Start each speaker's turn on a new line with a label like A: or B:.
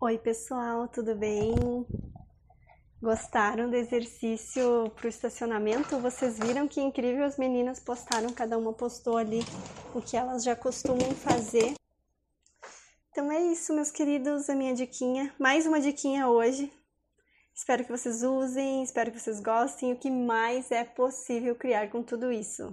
A: Oi, pessoal, tudo bem? Gostaram do exercício para o estacionamento? Vocês viram que incrível as meninas postaram, cada uma postou ali o que elas já costumam fazer. Então é isso, meus queridos, a minha diquinha. Mais uma diquinha hoje. Espero que vocês usem, espero que vocês gostem. O que mais é possível criar com tudo isso?